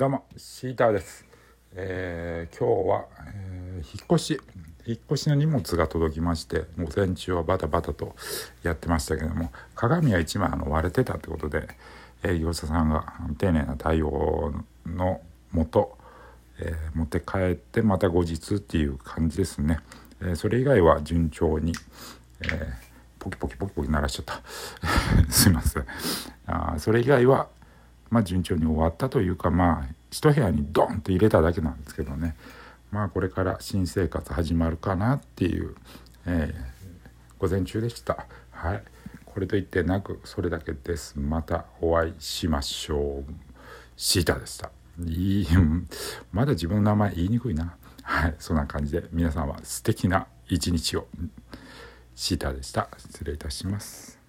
どうもシーターです、えー今日は、えー引っ越し引っ越しの荷物が届きまして午前中はバタバタとやってましたけども鏡は一枚あの割れてたってことで営業者さんが丁寧な対応のもと、えー持って帰ってまた後日っていう感じですね、えーそれ以外は順調に、えーポキポキポキポキ鳴らしちゃった。すいません。あそれ以外はまあ順調に終わったというかまあ一部屋にドンと入れただけなんですけどね。まあこれから新生活始まるかなっていう、えー午前中でした。はい。これといってなくそれだけです。またお会いしましょう。シータでした。いい。まだ自分の名前言いにくいな。はい。そんな感じで皆さんは素敵な一日を。シータでした。失礼いたします。